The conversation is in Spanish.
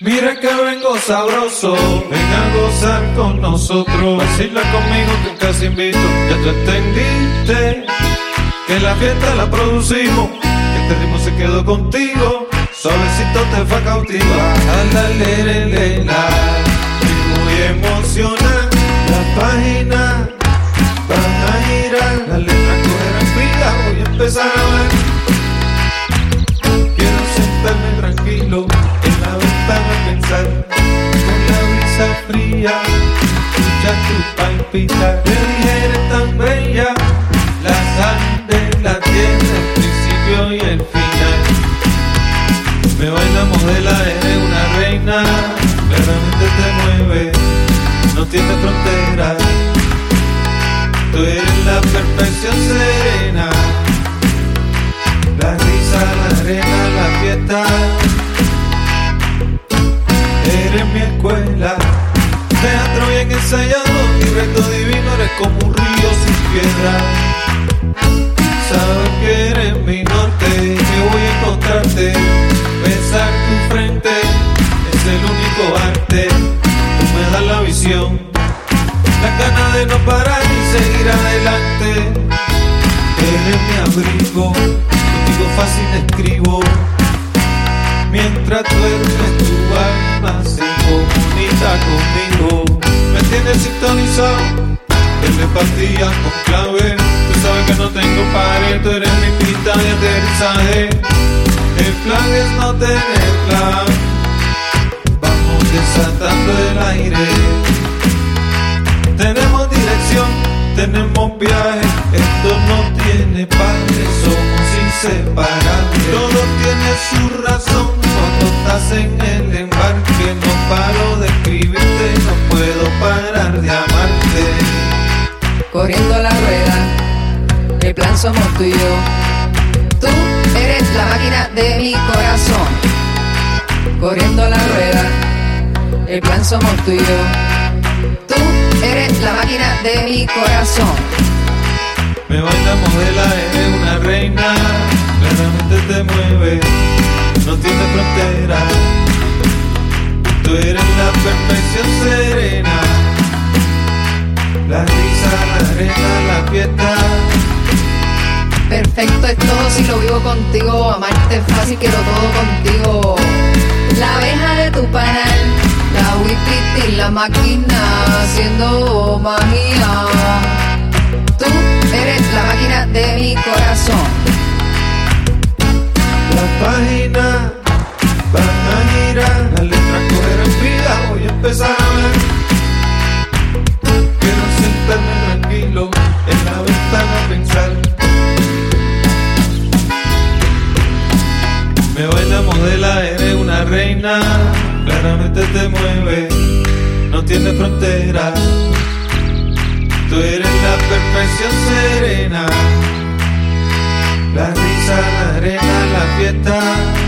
Mira que vengo sabroso, ven a gozar con nosotros. Vacila conmigo que casi invito. Ya tú entendiste que la fiesta la producimos, que este ritmo se quedó contigo. Suavecito te fue a cautivar. Fría. Escucha tu palpitar, me dije eres tan bella. La sangre la tiene el principio y el final. Me baila modela, eres una reina. Claramente te mueve, no tiene fronteras. Tú eres la perfección serena. La risa, la arena, la fiesta. Eres mi escuela. Ensayado, mi reto divino, eres como un río sin piedra. Sabes que eres mi norte, que voy a encontrarte. Besar tu frente es el único arte. Tú me das la visión, la gana de no parar y seguir adelante. Eres mi abrigo, contigo fácil escribo. Sintonizado, telepatía con clave. Tú sabes que no tengo pared, tú eres mi pista de aterrizaje. El plan es no tener plan. Vamos desatando el aire. Tenemos dirección, tenemos viaje. Esto no tiene padre, somos inseparables. Todo tiene su razón cuando estás en el somos tú y yo. Tú eres la máquina de mi corazón. Corriendo la rueda. El plan somos tú. Tú eres la máquina de mi corazón. Me baila modela, eres una reina, claramente te mueve, no tiene frontera. Tú eres la perfección serena, la risa, la arena, la fiesta. Perfecto es todo si lo vivo contigo. Amarte es fácil, quiero todo contigo. La abeja de tu panal, la wipiti, la máquina haciendo magia. Tú eres la máquina de mi corazón. La página van a girar, las letras cogerán vida, voy a empezar a ver. Me baila modela, eres una reina, claramente te mueve, no tiene frontera. Tú eres la perfección serena, la risa, la arena, la fiesta.